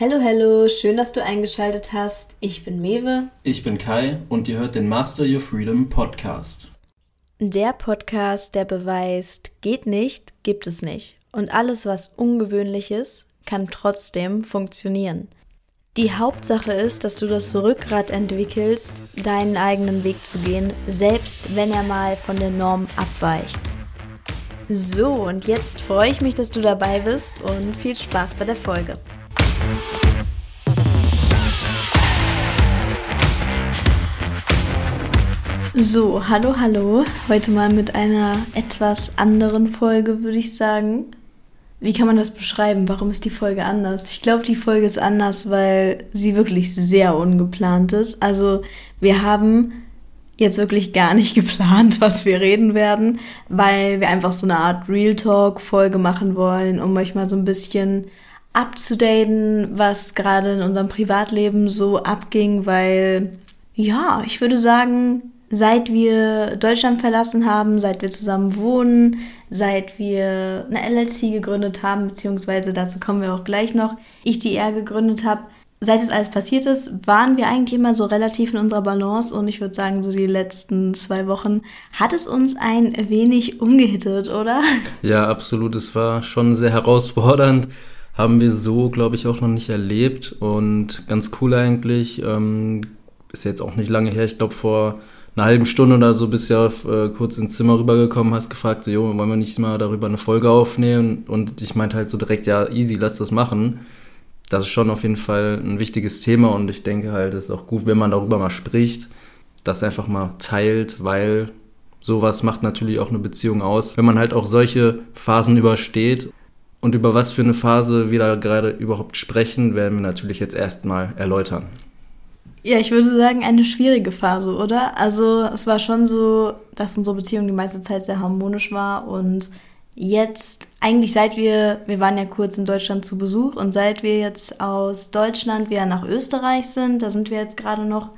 Hallo, hallo, schön, dass du eingeschaltet hast. Ich bin Mewe. Ich bin Kai und ihr hört den Master Your Freedom Podcast. Der Podcast, der beweist, geht nicht, gibt es nicht. Und alles, was ungewöhnlich ist, kann trotzdem funktionieren. Die Hauptsache ist, dass du das Rückgrat entwickelst, deinen eigenen Weg zu gehen, selbst wenn er mal von der Norm abweicht. So, und jetzt freue ich mich, dass du dabei bist und viel Spaß bei der Folge. So, hallo, hallo. Heute mal mit einer etwas anderen Folge, würde ich sagen. Wie kann man das beschreiben? Warum ist die Folge anders? Ich glaube, die Folge ist anders, weil sie wirklich sehr ungeplant ist. Also, wir haben jetzt wirklich gar nicht geplant, was wir reden werden, weil wir einfach so eine Art Real Talk Folge machen wollen, um euch mal so ein bisschen abzudaten, was gerade in unserem Privatleben so abging, weil ja, ich würde sagen, seit wir Deutschland verlassen haben, seit wir zusammen wohnen, seit wir eine LLC gegründet haben, beziehungsweise dazu kommen wir auch gleich noch, ich die R gegründet habe, seit es alles passiert ist, waren wir eigentlich immer so relativ in unserer Balance und ich würde sagen, so die letzten zwei Wochen hat es uns ein wenig umgehittet, oder? Ja, absolut. Es war schon sehr herausfordernd. Haben wir so, glaube ich, auch noch nicht erlebt und ganz cool eigentlich. Ähm, ist jetzt auch nicht lange her, ich glaube vor einer halben Stunde oder so bist ja äh, kurz ins Zimmer rübergekommen, hast gefragt, so, jo, wollen wir nicht mal darüber eine Folge aufnehmen? Und ich meinte halt so direkt, ja, easy, lass das machen. Das ist schon auf jeden Fall ein wichtiges Thema und ich denke halt, es ist auch gut, wenn man darüber mal spricht, das einfach mal teilt, weil sowas macht natürlich auch eine Beziehung aus. Wenn man halt auch solche Phasen übersteht und über was für eine Phase wir da gerade überhaupt sprechen, werden wir natürlich jetzt erstmal erläutern. Ja, ich würde sagen, eine schwierige Phase, oder? Also es war schon so, dass unsere Beziehung die meiste Zeit sehr harmonisch war und jetzt, eigentlich seit wir, wir waren ja kurz in Deutschland zu Besuch und seit wir jetzt aus Deutschland wieder nach Österreich sind, da sind wir jetzt gerade noch,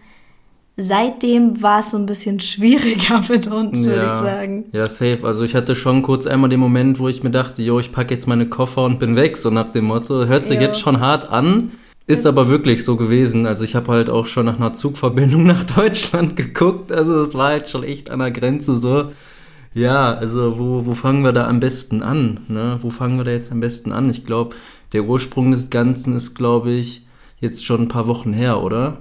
seitdem war es so ein bisschen schwieriger mit uns, würde ich sagen. Ja, safe. Also ich hatte schon kurz einmal den Moment, wo ich mir dachte, jo, ich packe jetzt meine Koffer und bin weg, so nach dem Motto, hört sich jo. jetzt schon hart an. Ist aber wirklich so gewesen. Also ich habe halt auch schon nach einer Zugverbindung nach Deutschland geguckt. Also es war halt schon echt an der Grenze so. Ja, also wo, wo fangen wir da am besten an? Ne? Wo fangen wir da jetzt am besten an? Ich glaube, der Ursprung des Ganzen ist, glaube ich, jetzt schon ein paar Wochen her, oder?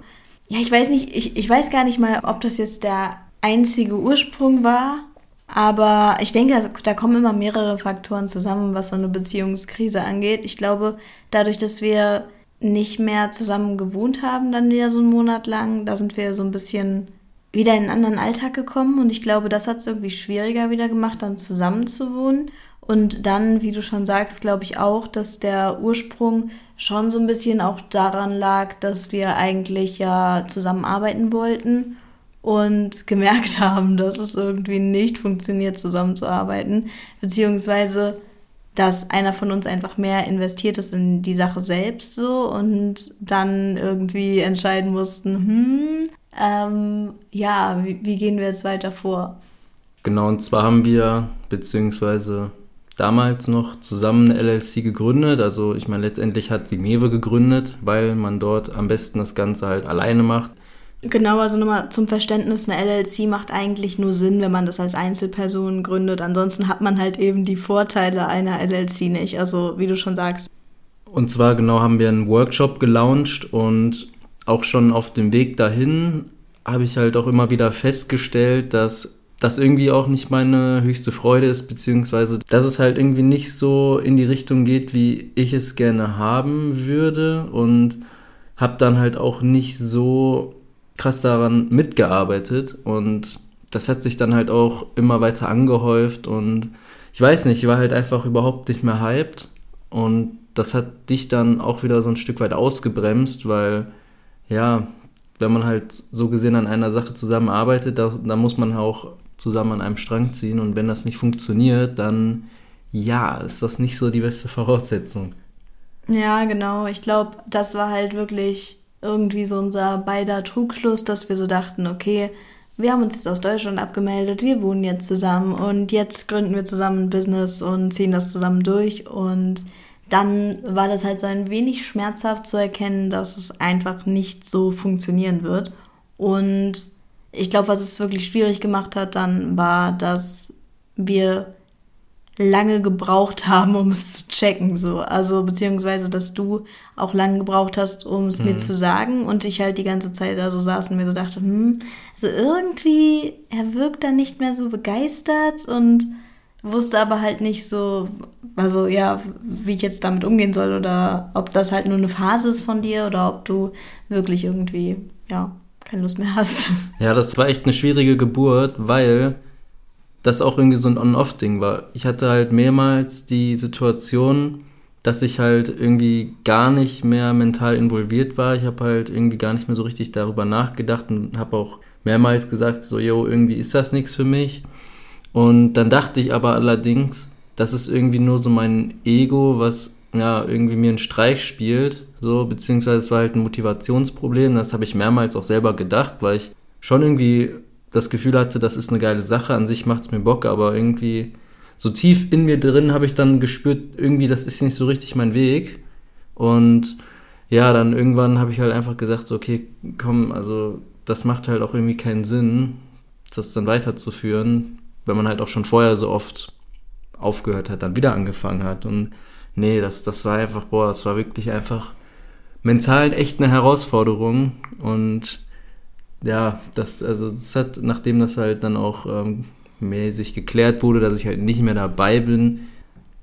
Ja, ich weiß nicht, ich, ich weiß gar nicht mal, ob das jetzt der einzige Ursprung war. Aber ich denke, da kommen immer mehrere Faktoren zusammen, was so eine Beziehungskrise angeht. Ich glaube, dadurch, dass wir nicht mehr zusammen gewohnt haben, dann wieder so einen Monat lang. Da sind wir so ein bisschen wieder in einen anderen Alltag gekommen und ich glaube, das hat es irgendwie schwieriger wieder gemacht, dann zusammen zu wohnen. Und dann, wie du schon sagst, glaube ich auch, dass der Ursprung schon so ein bisschen auch daran lag, dass wir eigentlich ja zusammenarbeiten wollten und gemerkt haben, dass es irgendwie nicht funktioniert, zusammenzuarbeiten, beziehungsweise dass einer von uns einfach mehr investiert ist in die Sache selbst so und dann irgendwie entscheiden mussten, hm, ähm, ja, wie, wie gehen wir jetzt weiter vor? Genau, und zwar haben wir, beziehungsweise damals noch zusammen eine LLC gegründet. Also ich meine, letztendlich hat sie Mewe gegründet, weil man dort am besten das Ganze halt alleine macht. Genau, also nochmal zum Verständnis, eine LLC macht eigentlich nur Sinn, wenn man das als Einzelperson gründet. Ansonsten hat man halt eben die Vorteile einer LLC nicht, also wie du schon sagst. Und zwar genau haben wir einen Workshop gelauncht und auch schon auf dem Weg dahin habe ich halt auch immer wieder festgestellt, dass das irgendwie auch nicht meine höchste Freude ist, beziehungsweise dass es halt irgendwie nicht so in die Richtung geht, wie ich es gerne haben würde und habe dann halt auch nicht so krass daran mitgearbeitet und das hat sich dann halt auch immer weiter angehäuft und ich weiß nicht, ich war halt einfach überhaupt nicht mehr hyped und das hat dich dann auch wieder so ein Stück weit ausgebremst, weil ja, wenn man halt so gesehen an einer Sache zusammenarbeitet, da, da muss man auch zusammen an einem Strang ziehen und wenn das nicht funktioniert, dann ja, ist das nicht so die beste Voraussetzung. Ja, genau. Ich glaube, das war halt wirklich irgendwie so unser beider Trugschluss, dass wir so dachten, okay, wir haben uns jetzt aus Deutschland abgemeldet, wir wohnen jetzt zusammen und jetzt gründen wir zusammen ein Business und ziehen das zusammen durch und dann war das halt so ein wenig schmerzhaft zu erkennen, dass es einfach nicht so funktionieren wird. Und ich glaube, was es wirklich schwierig gemacht hat, dann war, dass wir lange gebraucht haben, um es zu checken, so. Also, beziehungsweise, dass du auch lange gebraucht hast, um es mhm. mir zu sagen und ich halt die ganze Zeit da so saß und mir so dachte, hm, also irgendwie, er wirkt dann nicht mehr so begeistert und wusste aber halt nicht so, also ja, wie ich jetzt damit umgehen soll oder ob das halt nur eine Phase ist von dir oder ob du wirklich irgendwie, ja, keine Lust mehr hast. Ja, das war echt eine schwierige Geburt, weil das auch irgendwie so ein On-Off-Ding war. Ich hatte halt mehrmals die Situation, dass ich halt irgendwie gar nicht mehr mental involviert war. Ich habe halt irgendwie gar nicht mehr so richtig darüber nachgedacht und habe auch mehrmals gesagt, so, yo, irgendwie ist das nichts für mich. Und dann dachte ich aber allerdings, das ist irgendwie nur so mein Ego, was ja irgendwie mir einen Streich spielt, so, beziehungsweise es war halt ein Motivationsproblem. Das habe ich mehrmals auch selber gedacht, weil ich schon irgendwie das Gefühl hatte, das ist eine geile Sache, an sich macht es mir Bock, aber irgendwie so tief in mir drin habe ich dann gespürt, irgendwie, das ist nicht so richtig mein Weg. Und ja, dann irgendwann habe ich halt einfach gesagt, so, okay, komm, also das macht halt auch irgendwie keinen Sinn, das dann weiterzuführen, wenn man halt auch schon vorher so oft aufgehört hat, dann wieder angefangen hat. Und nee, das, das war einfach, boah, das war wirklich einfach mental echt eine Herausforderung. Und ja, das, also das hat, nachdem das halt dann auch ähm, mäßig geklärt wurde, dass ich halt nicht mehr dabei bin,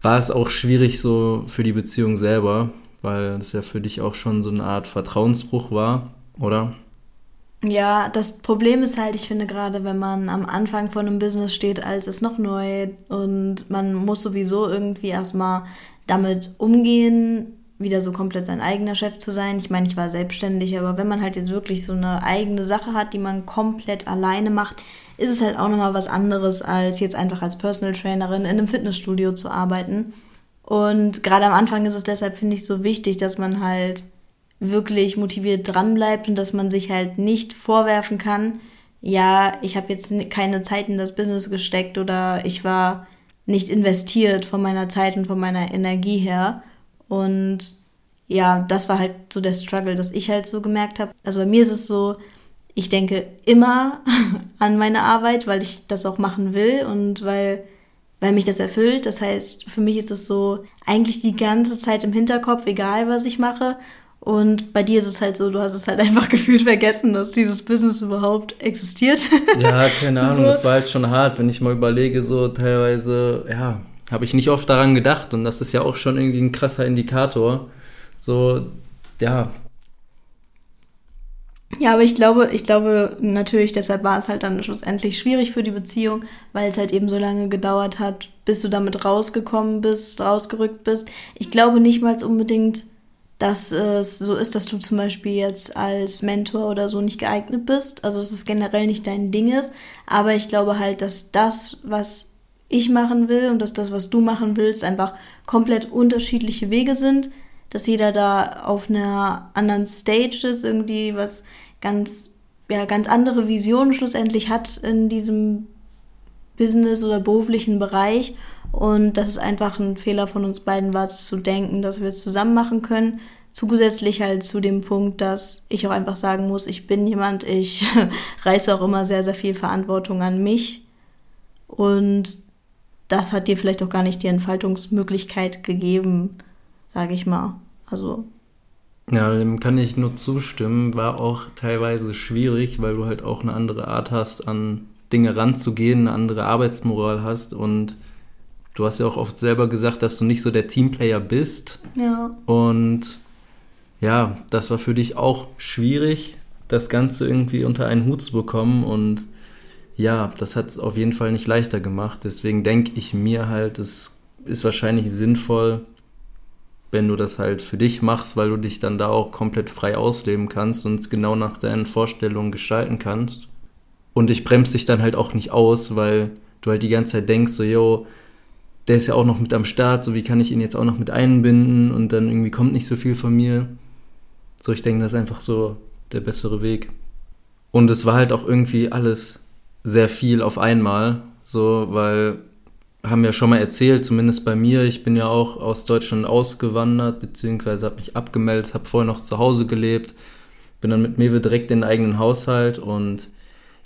war es auch schwierig so für die Beziehung selber, weil das ja für dich auch schon so eine Art Vertrauensbruch war, oder? Ja, das Problem ist halt, ich finde gerade, wenn man am Anfang von einem Business steht, als es noch neu und man muss sowieso irgendwie erstmal damit umgehen, wieder so komplett sein eigener Chef zu sein. Ich meine, ich war selbstständig, aber wenn man halt jetzt wirklich so eine eigene Sache hat, die man komplett alleine macht, ist es halt auch nochmal was anderes, als jetzt einfach als Personal Trainerin in einem Fitnessstudio zu arbeiten. Und gerade am Anfang ist es deshalb, finde ich, so wichtig, dass man halt wirklich motiviert dranbleibt und dass man sich halt nicht vorwerfen kann, ja, ich habe jetzt keine Zeit in das Business gesteckt oder ich war nicht investiert von meiner Zeit und von meiner Energie her. Und ja, das war halt so der Struggle, dass ich halt so gemerkt habe. Also bei mir ist es so, ich denke immer an meine Arbeit, weil ich das auch machen will und weil, weil mich das erfüllt. Das heißt, für mich ist es so eigentlich die ganze Zeit im Hinterkopf, egal was ich mache. Und bei dir ist es halt so, du hast es halt einfach gefühlt vergessen, dass dieses Business überhaupt existiert. Ja, keine Ahnung, so. das war halt schon hart, wenn ich mal überlege, so teilweise, ja, habe ich nicht oft daran gedacht und das ist ja auch schon irgendwie ein krasser Indikator. So, ja, ja, aber ich glaube, ich glaube natürlich, deshalb war es halt dann schlussendlich schwierig für die Beziehung, weil es halt eben so lange gedauert hat, bis du damit rausgekommen bist, rausgerückt bist. Ich glaube nicht mal unbedingt, dass es so ist, dass du zum Beispiel jetzt als Mentor oder so nicht geeignet bist. Also dass es generell nicht dein Ding ist. Aber ich glaube halt, dass das, was ich machen will und dass das, was du machen willst, einfach komplett unterschiedliche Wege sind dass jeder da auf einer anderen Stage ist, irgendwie was ganz, ja, ganz andere Visionen schlussendlich hat in diesem Business oder beruflichen Bereich. Und dass es einfach ein Fehler von uns beiden war, zu denken, dass wir es zusammen machen können. Zusätzlich halt zu dem Punkt, dass ich auch einfach sagen muss, ich bin jemand, ich reiße auch immer sehr, sehr viel Verantwortung an mich. Und das hat dir vielleicht auch gar nicht die Entfaltungsmöglichkeit gegeben, sage ich mal. Also. Ja, dem kann ich nur zustimmen. War auch teilweise schwierig, weil du halt auch eine andere Art hast, an Dinge ranzugehen, eine andere Arbeitsmoral hast und du hast ja auch oft selber gesagt, dass du nicht so der Teamplayer bist. Ja. Und ja, das war für dich auch schwierig, das Ganze irgendwie unter einen Hut zu bekommen und ja, das hat es auf jeden Fall nicht leichter gemacht. Deswegen denke ich mir halt, es ist wahrscheinlich sinnvoll, wenn du das halt für dich machst, weil du dich dann da auch komplett frei ausleben kannst und genau nach deinen Vorstellungen gestalten kannst. Und ich bremse dich dann halt auch nicht aus, weil du halt die ganze Zeit denkst, so, yo, der ist ja auch noch mit am Start, so wie kann ich ihn jetzt auch noch mit einbinden und dann irgendwie kommt nicht so viel von mir. So, ich denke, das ist einfach so der bessere Weg. Und es war halt auch irgendwie alles sehr viel auf einmal, so, weil haben ja schon mal erzählt, zumindest bei mir, ich bin ja auch aus Deutschland ausgewandert, beziehungsweise habe mich abgemeldet, habe vorher noch zu Hause gelebt, bin dann mit Mewe direkt in den eigenen Haushalt und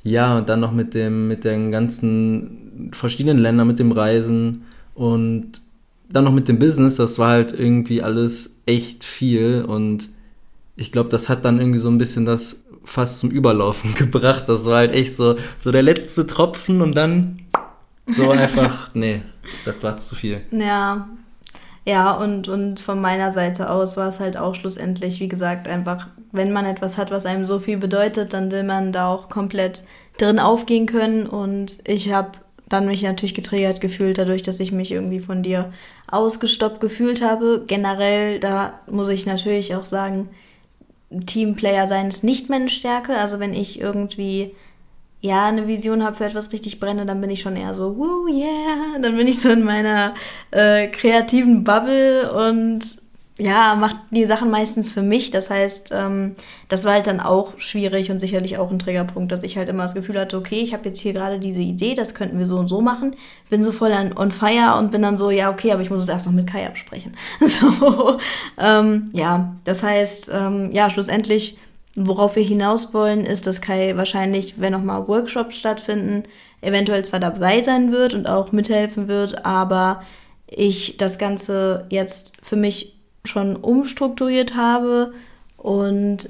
ja, und dann noch mit dem, mit den ganzen verschiedenen Ländern, mit dem Reisen und dann noch mit dem Business, das war halt irgendwie alles echt viel und ich glaube, das hat dann irgendwie so ein bisschen das fast zum Überlaufen gebracht. Das war halt echt so, so der letzte Tropfen und dann so einfach, nee, das war zu viel. Ja, ja, und, und von meiner Seite aus war es halt auch schlussendlich, wie gesagt, einfach, wenn man etwas hat, was einem so viel bedeutet, dann will man da auch komplett drin aufgehen können. Und ich habe dann mich natürlich getriggert gefühlt, dadurch, dass ich mich irgendwie von dir ausgestoppt gefühlt habe. Generell, da muss ich natürlich auch sagen, Teamplayer sein ist nicht meine Stärke. Also wenn ich irgendwie ja eine Vision habe für etwas richtig brenne, dann bin ich schon eher so, woo, yeah. Dann bin ich so in meiner äh, kreativen Bubble und ja, macht die Sachen meistens für mich. Das heißt, ähm, das war halt dann auch schwierig und sicherlich auch ein Triggerpunkt, dass ich halt immer das Gefühl hatte, okay, ich habe jetzt hier gerade diese Idee, das könnten wir so und so machen. Bin so voll an, on fire und bin dann so, ja, okay, aber ich muss es erst noch mit Kai absprechen. So, ähm, ja, das heißt, ähm, ja, schlussendlich, worauf wir hinaus wollen, ist, dass Kai wahrscheinlich, wenn nochmal Workshops stattfinden, eventuell zwar dabei sein wird und auch mithelfen wird, aber ich das Ganze jetzt für mich schon umstrukturiert habe und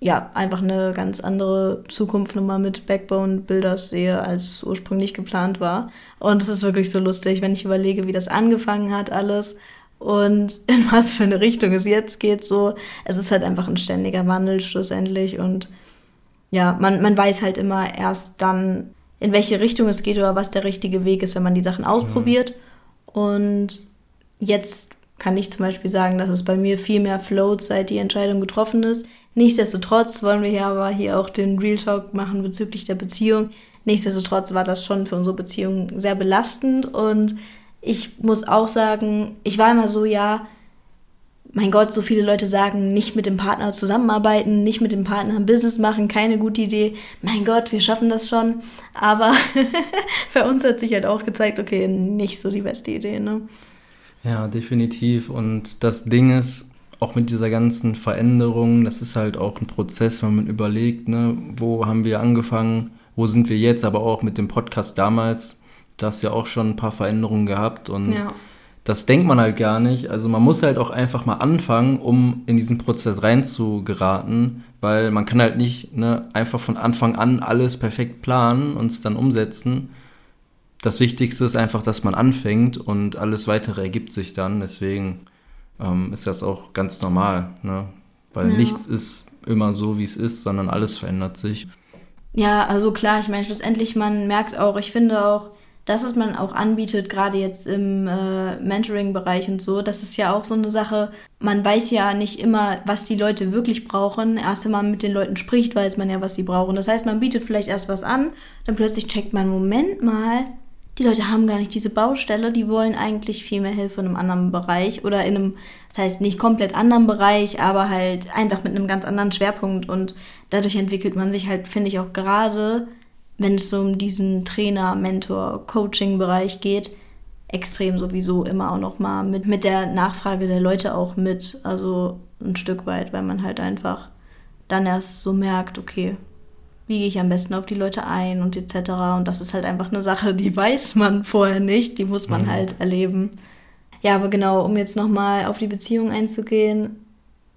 ja, einfach eine ganz andere Zukunft nochmal mit Backbone Builders sehe, als ursprünglich geplant war. Und es ist wirklich so lustig, wenn ich überlege, wie das angefangen hat, alles und in was für eine Richtung es jetzt geht. So, es ist halt einfach ein ständiger Wandel schlussendlich und ja, man, man weiß halt immer erst dann, in welche Richtung es geht oder was der richtige Weg ist, wenn man die Sachen ausprobiert. Mhm. Und jetzt kann ich zum Beispiel sagen, dass es bei mir viel mehr float, seit die Entscheidung getroffen ist. Nichtsdestotrotz wollen wir hier aber hier auch den Real Talk machen bezüglich der Beziehung. Nichtsdestotrotz war das schon für unsere Beziehung sehr belastend und ich muss auch sagen, ich war immer so, ja, mein Gott, so viele Leute sagen, nicht mit dem Partner zusammenarbeiten, nicht mit dem Partner ein Business machen, keine gute Idee. Mein Gott, wir schaffen das schon. Aber für uns hat sich halt auch gezeigt, okay, nicht so die beste Idee, ne? Ja, definitiv. Und das Ding ist, auch mit dieser ganzen Veränderung, das ist halt auch ein Prozess, wenn man überlegt, ne, wo haben wir angefangen, wo sind wir jetzt, aber auch mit dem Podcast damals, da hast du ja auch schon ein paar Veränderungen gehabt und ja. das denkt man halt gar nicht. Also man muss halt auch einfach mal anfangen, um in diesen Prozess reinzugeraten, weil man kann halt nicht ne, einfach von Anfang an alles perfekt planen und es dann umsetzen das Wichtigste ist einfach, dass man anfängt und alles weitere ergibt sich dann. Deswegen ähm, ist das auch ganz normal, ne? weil ja. nichts ist immer so, wie es ist, sondern alles verändert sich. Ja, also klar, ich meine, schlussendlich, man merkt auch, ich finde auch, das, was man auch anbietet, gerade jetzt im äh, Mentoring-Bereich und so, das ist ja auch so eine Sache, man weiß ja nicht immer, was die Leute wirklich brauchen. Erst wenn man mit den Leuten spricht, weiß man ja, was sie brauchen. Das heißt, man bietet vielleicht erst was an, dann plötzlich checkt man, Moment mal, die Leute haben gar nicht diese Baustelle, die wollen eigentlich viel mehr Hilfe in einem anderen Bereich oder in einem, das heißt nicht komplett anderen Bereich, aber halt einfach mit einem ganz anderen Schwerpunkt. Und dadurch entwickelt man sich halt, finde ich auch gerade, wenn es so um diesen Trainer, Mentor, Coaching-Bereich geht, extrem sowieso immer auch nochmal mit, mit der Nachfrage der Leute auch mit, also ein Stück weit, weil man halt einfach dann erst so merkt, okay, wie gehe ich am besten auf die Leute ein und etc. Und das ist halt einfach eine Sache, die weiß man vorher nicht, die muss man mhm. halt erleben. Ja, aber genau, um jetzt nochmal auf die Beziehung einzugehen,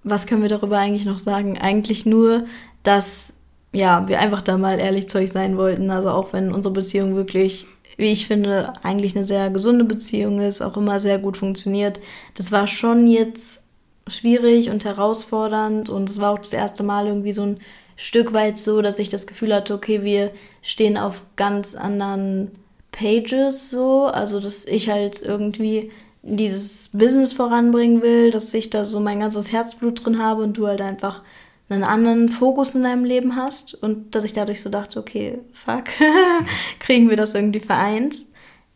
was können wir darüber eigentlich noch sagen? Eigentlich nur, dass ja, wir einfach da mal ehrlich zu euch sein wollten. Also auch wenn unsere Beziehung wirklich, wie ich finde, eigentlich eine sehr gesunde Beziehung ist, auch immer sehr gut funktioniert. Das war schon jetzt schwierig und herausfordernd und es war auch das erste Mal irgendwie so ein Stück weit so, dass ich das Gefühl hatte, okay, wir stehen auf ganz anderen Pages so, also dass ich halt irgendwie dieses Business voranbringen will, dass ich da so mein ganzes Herzblut drin habe und du halt einfach einen anderen Fokus in deinem Leben hast und dass ich dadurch so dachte, okay, fuck, kriegen wir das irgendwie vereint.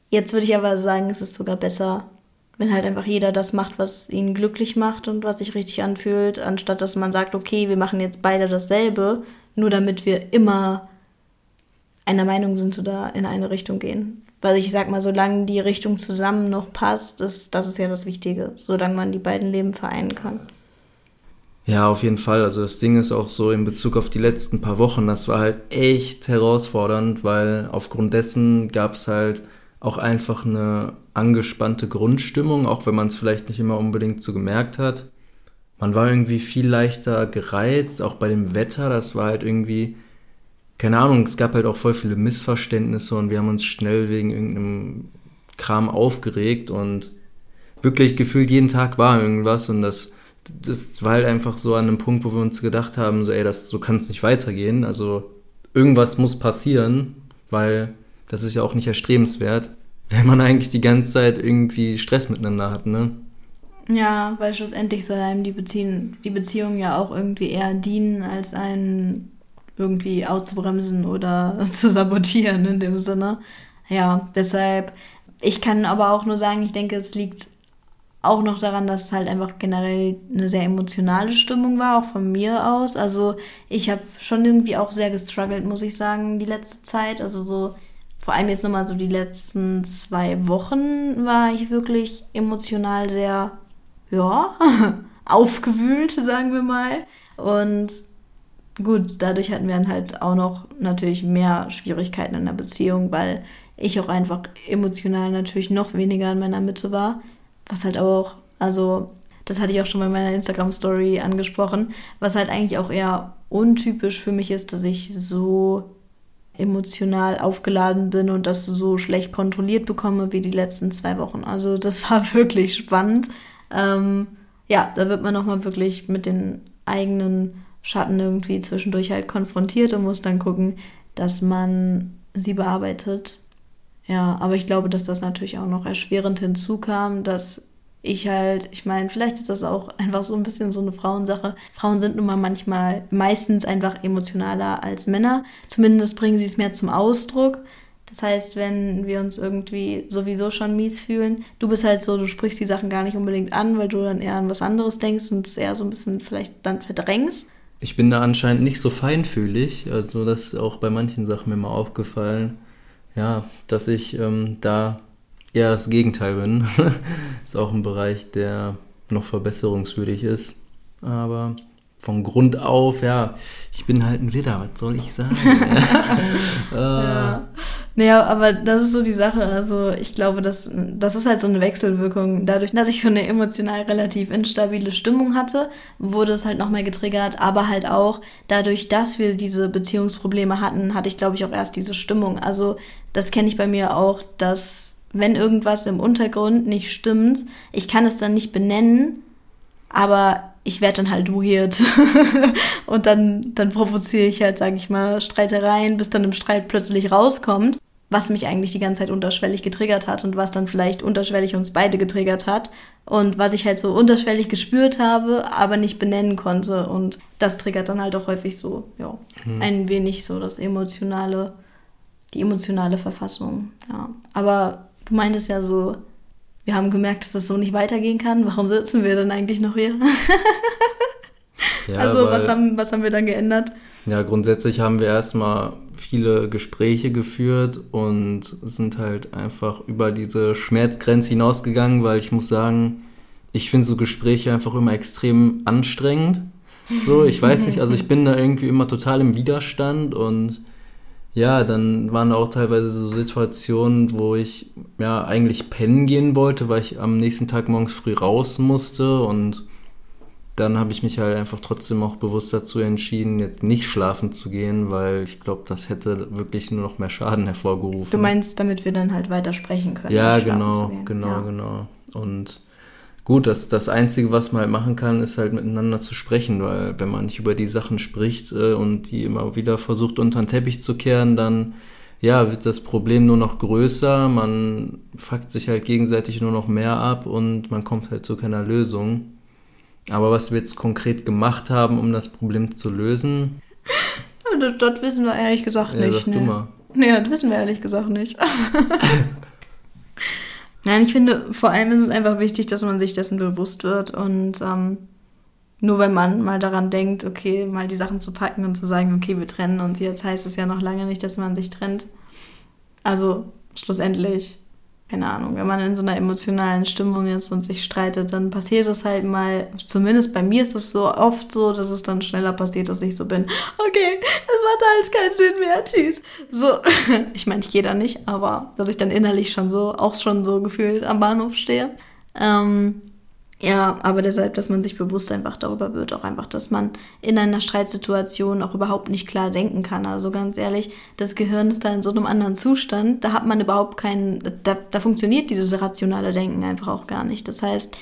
Jetzt würde ich aber sagen, es ist sogar besser, wenn halt einfach jeder das macht, was ihn glücklich macht und was sich richtig anfühlt, anstatt dass man sagt, okay, wir machen jetzt beide dasselbe, nur damit wir immer einer Meinung sind oder in eine Richtung gehen. Weil ich sag mal, solange die Richtung zusammen noch passt, ist, das ist ja das Wichtige, solange man die beiden Leben vereinen kann. Ja, auf jeden Fall. Also das Ding ist auch so in Bezug auf die letzten paar Wochen, das war halt echt herausfordernd, weil aufgrund dessen gab es halt auch einfach eine angespannte Grundstimmung, auch wenn man es vielleicht nicht immer unbedingt so gemerkt hat. Man war irgendwie viel leichter gereizt, auch bei dem Wetter, das war halt irgendwie keine Ahnung, es gab halt auch voll viele Missverständnisse und wir haben uns schnell wegen irgendeinem Kram aufgeregt und wirklich gefühlt jeden Tag war irgendwas und das, das war halt einfach so an einem Punkt, wo wir uns gedacht haben, so ey, das, so kann es nicht weitergehen, also irgendwas muss passieren, weil das ist ja auch nicht erstrebenswert, wenn man eigentlich die ganze Zeit irgendwie Stress miteinander hat, ne? Ja, weil schlussendlich soll einem die, Beziehung, die Beziehung ja auch irgendwie eher dienen als ein irgendwie auszubremsen oder zu sabotieren in dem Sinne. Ja, deshalb, ich kann aber auch nur sagen, ich denke, es liegt auch noch daran, dass es halt einfach generell eine sehr emotionale Stimmung war, auch von mir aus. Also ich habe schon irgendwie auch sehr gestruggelt, muss ich sagen, die letzte Zeit. Also so, vor allem jetzt nochmal so die letzten zwei Wochen war ich wirklich emotional sehr, ja, aufgewühlt, sagen wir mal. Und gut, dadurch hatten wir dann halt auch noch natürlich mehr Schwierigkeiten in der Beziehung, weil ich auch einfach emotional natürlich noch weniger in meiner Mitte war. Was halt auch, also, das hatte ich auch schon bei meiner Instagram-Story angesprochen, was halt eigentlich auch eher untypisch für mich ist, dass ich so emotional aufgeladen bin und das so schlecht kontrolliert bekomme wie die letzten zwei Wochen. Also das war wirklich spannend. Ähm, ja, da wird man nochmal wirklich mit den eigenen Schatten irgendwie zwischendurch halt konfrontiert und muss dann gucken, dass man sie bearbeitet. Ja, aber ich glaube, dass das natürlich auch noch erschwerend hinzukam, dass ich halt, ich meine, vielleicht ist das auch einfach so ein bisschen so eine Frauensache. Frauen sind nun mal manchmal meistens einfach emotionaler als Männer. Zumindest bringen sie es mehr zum Ausdruck. Das heißt, wenn wir uns irgendwie sowieso schon mies fühlen, du bist halt so, du sprichst die Sachen gar nicht unbedingt an, weil du dann eher an was anderes denkst und es eher so ein bisschen vielleicht dann verdrängst ich bin da anscheinend nicht so feinfühlig. Also das ist auch bei manchen Sachen mir mal aufgefallen. Ja, dass ich ähm, da eher das Gegenteil bin. ist auch ein Bereich, der noch verbesserungswürdig ist. Aber von Grund auf, ja, ich bin halt ein Widder, was soll ich sagen? äh, ja. Naja, aber das ist so die Sache. Also ich glaube, das, das ist halt so eine Wechselwirkung. Dadurch, dass ich so eine emotional relativ instabile Stimmung hatte, wurde es halt nochmal getriggert. Aber halt auch dadurch, dass wir diese Beziehungsprobleme hatten, hatte ich, glaube ich, auch erst diese Stimmung. Also das kenne ich bei mir auch, dass wenn irgendwas im Untergrund nicht stimmt, ich kann es dann nicht benennen, aber ich werde dann halt weird. und dann, dann provoziere ich halt, sage ich mal, Streitereien, bis dann im Streit plötzlich rauskommt was mich eigentlich die ganze Zeit unterschwellig getriggert hat und was dann vielleicht unterschwellig uns beide getriggert hat und was ich halt so unterschwellig gespürt habe, aber nicht benennen konnte und das triggert dann halt auch häufig so, ja, hm. ein wenig so das emotionale, die emotionale Verfassung, ja. Aber du meintest ja so, wir haben gemerkt, dass das so nicht weitergehen kann. Warum sitzen wir denn eigentlich noch hier? ja, also was haben, was haben wir dann geändert? Ja, grundsätzlich haben wir erstmal viele Gespräche geführt und sind halt einfach über diese Schmerzgrenze hinausgegangen, weil ich muss sagen, ich finde so Gespräche einfach immer extrem anstrengend. So, ich weiß nicht, also ich bin da irgendwie immer total im Widerstand und ja, dann waren auch teilweise so Situationen, wo ich ja eigentlich pennen gehen wollte, weil ich am nächsten Tag morgens früh raus musste und dann habe ich mich halt einfach trotzdem auch bewusst dazu entschieden, jetzt nicht schlafen zu gehen, weil ich glaube, das hätte wirklich nur noch mehr Schaden hervorgerufen. Du meinst, damit wir dann halt weiter sprechen können? Ja, genau, genau, ja. genau. Und gut, das, das Einzige, was man halt machen kann, ist halt miteinander zu sprechen, weil wenn man nicht über die Sachen spricht äh, und die immer wieder versucht unter den Teppich zu kehren, dann ja, wird das Problem nur noch größer, man fuckt sich halt gegenseitig nur noch mehr ab und man kommt halt zu keiner Lösung. Aber was wir jetzt konkret gemacht haben, um das Problem zu lösen. Das, das wissen wir ehrlich gesagt ja, nicht. Sag nee. du mal. Nee, das wissen wir ehrlich gesagt nicht. Nein, ich finde, vor allem ist es einfach wichtig, dass man sich dessen bewusst wird und ähm, nur wenn man mal daran denkt, okay, mal die Sachen zu packen und zu sagen, okay, wir trennen uns, jetzt heißt es ja noch lange nicht, dass man sich trennt. Also schlussendlich keine Ahnung, wenn man in so einer emotionalen Stimmung ist und sich streitet, dann passiert es halt mal, zumindest bei mir ist es so oft so, dass es dann schneller passiert, dass ich so bin, okay, es macht alles keinen Sinn mehr, tschüss. So, ich meine, ich gehe da nicht, aber dass ich dann innerlich schon so, auch schon so gefühlt am Bahnhof stehe. Ähm, ja, aber deshalb, dass man sich bewusst einfach darüber wird, auch einfach, dass man in einer Streitsituation auch überhaupt nicht klar denken kann. Also ganz ehrlich, das Gehirn ist da in so einem anderen Zustand, da hat man überhaupt keinen, da, da funktioniert dieses rationale Denken einfach auch gar nicht. Das heißt,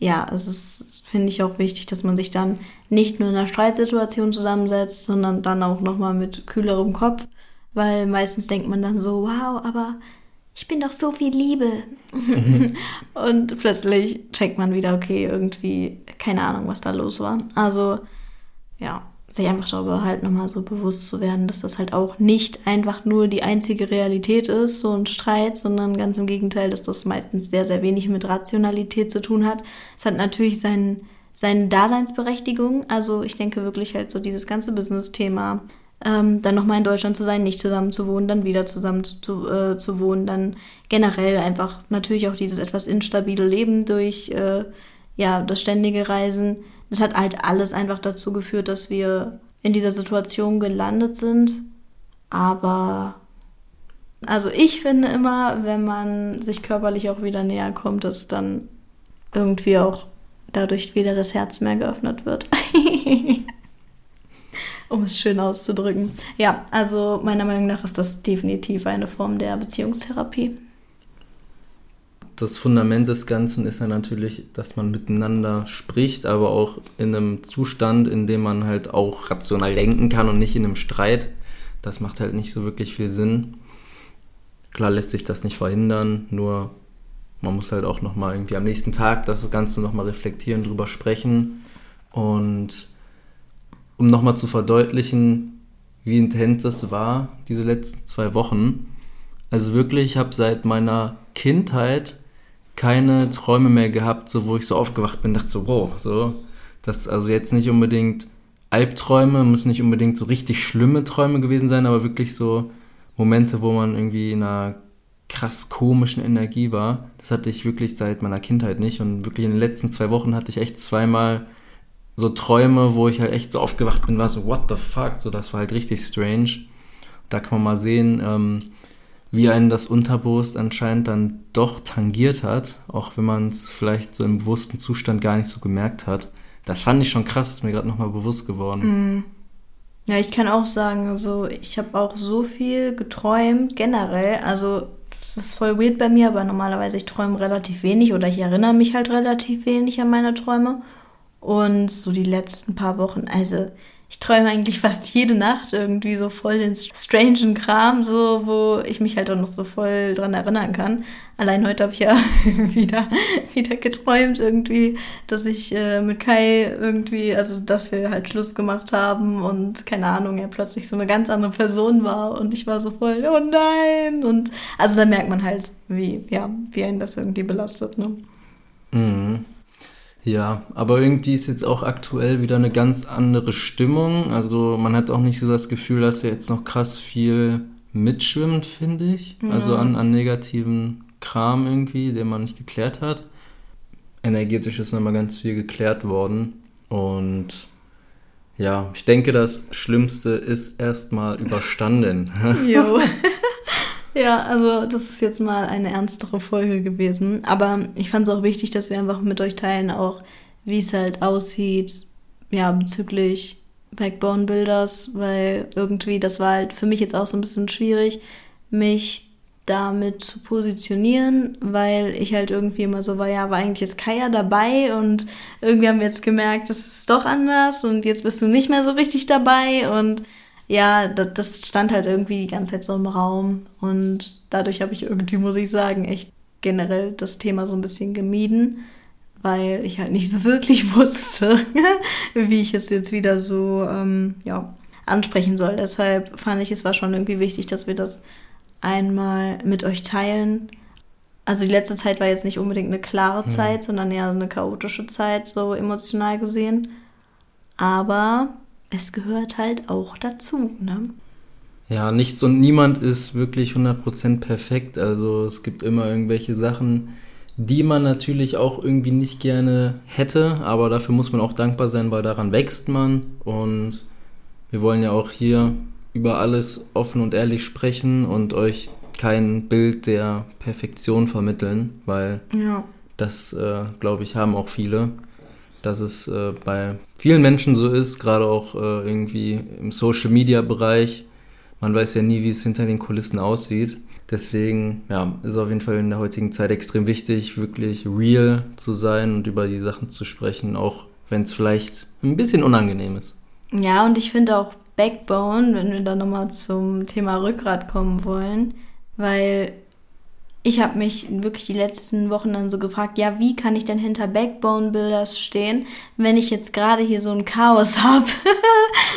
ja, es ist, finde ich auch wichtig, dass man sich dann nicht nur in einer Streitsituation zusammensetzt, sondern dann auch nochmal mit kühlerem Kopf, weil meistens denkt man dann so, wow, aber ich bin doch so viel Liebe. Mhm. und plötzlich checkt man wieder, okay, irgendwie, keine Ahnung, was da los war. Also, ja, sich einfach darüber halt nochmal so bewusst zu werden, dass das halt auch nicht einfach nur die einzige Realität ist, so ein Streit, sondern ganz im Gegenteil, dass das meistens sehr, sehr wenig mit Rationalität zu tun hat. Es hat natürlich seinen, seine Daseinsberechtigung. Also ich denke wirklich halt so dieses ganze Business-Thema ähm, dann nochmal in Deutschland zu sein, nicht zusammen zu wohnen, dann wieder zusammen zu, äh, zu wohnen, dann generell einfach natürlich auch dieses etwas instabile Leben durch äh, ja, das ständige Reisen. Das hat halt alles einfach dazu geführt, dass wir in dieser Situation gelandet sind. Aber also ich finde immer, wenn man sich körperlich auch wieder näher kommt, dass dann irgendwie auch dadurch wieder das Herz mehr geöffnet wird. um es schön auszudrücken. Ja, also meiner Meinung nach ist das definitiv eine Form der Beziehungstherapie. Das Fundament des Ganzen ist ja natürlich, dass man miteinander spricht, aber auch in einem Zustand, in dem man halt auch rational denken kann und nicht in einem Streit. Das macht halt nicht so wirklich viel Sinn. Klar lässt sich das nicht verhindern, nur man muss halt auch nochmal irgendwie am nächsten Tag das Ganze nochmal reflektieren, drüber sprechen und um nochmal zu verdeutlichen, wie intens das war, diese letzten zwei Wochen. Also wirklich, ich habe seit meiner Kindheit keine Träume mehr gehabt, so wo ich so aufgewacht bin, dachte so, wow, so, das also jetzt nicht unbedingt Albträume, müssen nicht unbedingt so richtig schlimme Träume gewesen sein, aber wirklich so Momente, wo man irgendwie in einer krass komischen Energie war. Das hatte ich wirklich seit meiner Kindheit nicht und wirklich in den letzten zwei Wochen hatte ich echt zweimal so Träume, wo ich halt echt so aufgewacht bin, war so, what the fuck, so das war halt richtig strange. Da kann man mal sehen, ähm, wie einen das Unterbewusst anscheinend dann doch tangiert hat, auch wenn man es vielleicht so im bewussten Zustand gar nicht so gemerkt hat. Das fand ich schon krass, ist mir gerade nochmal bewusst geworden. Mm. Ja, ich kann auch sagen, also ich habe auch so viel geträumt, generell. Also das ist voll weird bei mir, aber normalerweise ich träume relativ wenig oder ich erinnere mich halt relativ wenig an meine Träume. Und so die letzten paar Wochen, also ich träume eigentlich fast jede Nacht irgendwie so voll den strangen Kram, so wo ich mich halt auch noch so voll dran erinnern kann. Allein heute habe ich ja wieder, wieder geträumt irgendwie, dass ich äh, mit Kai irgendwie, also dass wir halt Schluss gemacht haben und keine Ahnung, er plötzlich so eine ganz andere Person war und ich war so voll, oh nein! Und also da merkt man halt, wie, ja, wie einen das irgendwie belastet, ne? Mhm. Ja, aber irgendwie ist jetzt auch aktuell wieder eine ganz andere Stimmung. Also man hat auch nicht so das Gefühl, dass er jetzt noch krass viel mitschwimmt, finde ich. Ja. Also an, an negativen Kram irgendwie, den man nicht geklärt hat. Energetisch ist nochmal ganz viel geklärt worden. Und ja, ich denke, das Schlimmste ist erstmal überstanden. Jo. Ja, also das ist jetzt mal eine ernstere Folge gewesen. Aber ich fand es auch wichtig, dass wir einfach mit euch teilen, auch wie es halt aussieht, ja, bezüglich Backbone Builders, weil irgendwie das war halt für mich jetzt auch so ein bisschen schwierig, mich damit zu positionieren, weil ich halt irgendwie immer so war, ja, war eigentlich jetzt Kaya dabei und irgendwie haben wir jetzt gemerkt, das ist doch anders und jetzt bist du nicht mehr so richtig dabei und ja, das, das stand halt irgendwie die ganze Zeit so im Raum. Und dadurch habe ich irgendwie, muss ich sagen, echt generell das Thema so ein bisschen gemieden, weil ich halt nicht so wirklich wusste, wie ich es jetzt wieder so ähm, ja, ansprechen soll. Deshalb fand ich, es war schon irgendwie wichtig, dass wir das einmal mit euch teilen. Also die letzte Zeit war jetzt nicht unbedingt eine klare hm. Zeit, sondern eher eine chaotische Zeit, so emotional gesehen. Aber es gehört halt auch dazu, ne? Ja, nichts und niemand ist wirklich 100% perfekt. Also es gibt immer irgendwelche Sachen, die man natürlich auch irgendwie nicht gerne hätte, aber dafür muss man auch dankbar sein, weil daran wächst man. Und wir wollen ja auch hier über alles offen und ehrlich sprechen und euch kein Bild der Perfektion vermitteln, weil ja. das, äh, glaube ich, haben auch viele, dass es äh, bei vielen Menschen so ist, gerade auch äh, irgendwie im Social-Media-Bereich. Man weiß ja nie, wie es hinter den Kulissen aussieht. Deswegen ja, ist auf jeden Fall in der heutigen Zeit extrem wichtig, wirklich real zu sein und über die Sachen zu sprechen, auch wenn es vielleicht ein bisschen unangenehm ist. Ja, und ich finde auch Backbone, wenn wir da nochmal zum Thema Rückgrat kommen wollen, weil ich habe mich wirklich die letzten Wochen dann so gefragt, ja, wie kann ich denn hinter Backbone Builders stehen, wenn ich jetzt gerade hier so ein Chaos habe?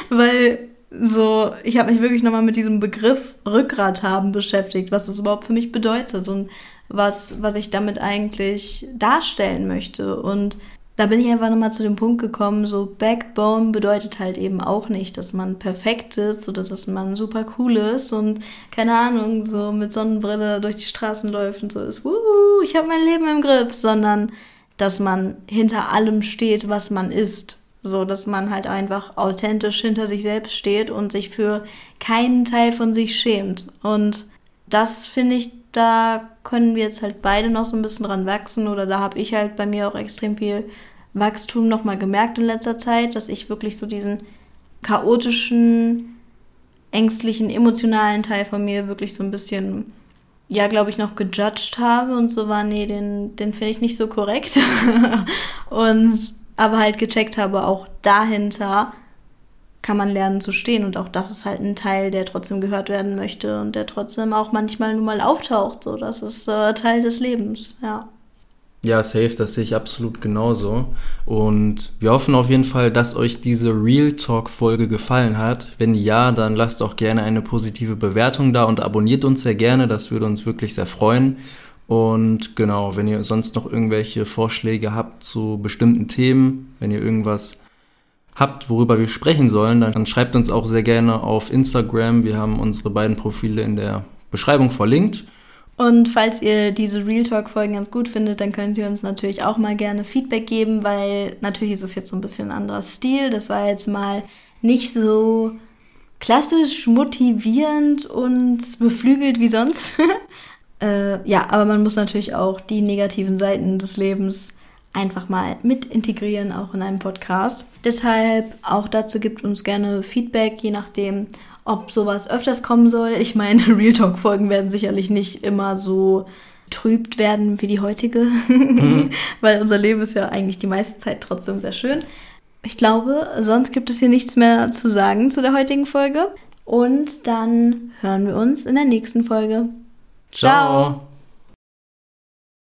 weil so, ich habe mich wirklich nochmal mit diesem Begriff Rückgrat haben beschäftigt, was das überhaupt für mich bedeutet und was, was ich damit eigentlich darstellen möchte. Und da bin ich einfach nochmal zu dem Punkt gekommen, so Backbone bedeutet halt eben auch nicht, dass man perfekt ist oder dass man super cool ist und keine Ahnung, so mit Sonnenbrille durch die Straßen läuft und so ist, wuhu, ich habe mein Leben im Griff, sondern dass man hinter allem steht, was man ist. So, dass man halt einfach authentisch hinter sich selbst steht und sich für keinen Teil von sich schämt. Und das finde ich, da können wir jetzt halt beide noch so ein bisschen dran wachsen oder da habe ich halt bei mir auch extrem viel Wachstum nochmal gemerkt in letzter Zeit, dass ich wirklich so diesen chaotischen, ängstlichen, emotionalen Teil von mir wirklich so ein bisschen, ja, glaube ich, noch gejudged habe und so war, nee, den, den finde ich nicht so korrekt. und aber halt gecheckt habe, auch dahinter kann man lernen zu stehen und auch das ist halt ein Teil, der trotzdem gehört werden möchte und der trotzdem auch manchmal nun mal auftaucht. So, das ist äh, Teil des Lebens, ja. Ja, safe, das sehe ich absolut genauso. Und wir hoffen auf jeden Fall, dass euch diese Real Talk-Folge gefallen hat. Wenn ja, dann lasst auch gerne eine positive Bewertung da und abonniert uns sehr gerne. Das würde uns wirklich sehr freuen. Und genau, wenn ihr sonst noch irgendwelche Vorschläge habt zu bestimmten Themen, wenn ihr irgendwas habt, worüber wir sprechen sollen, dann schreibt uns auch sehr gerne auf Instagram. Wir haben unsere beiden Profile in der Beschreibung verlinkt. Und falls ihr diese Real Talk-Folgen ganz gut findet, dann könnt ihr uns natürlich auch mal gerne Feedback geben, weil natürlich ist es jetzt so ein bisschen ein anderer Stil. Das war jetzt mal nicht so klassisch motivierend und beflügelt wie sonst. Äh, ja, aber man muss natürlich auch die negativen Seiten des Lebens einfach mal mit integrieren, auch in einem Podcast. Deshalb auch dazu gibt uns gerne Feedback, je nachdem, ob sowas öfters kommen soll. Ich meine, Real Talk-Folgen werden sicherlich nicht immer so trübt werden wie die heutige, mhm. weil unser Leben ist ja eigentlich die meiste Zeit trotzdem sehr schön. Ich glaube, sonst gibt es hier nichts mehr zu sagen zu der heutigen Folge. Und dann hören wir uns in der nächsten Folge. Ciao.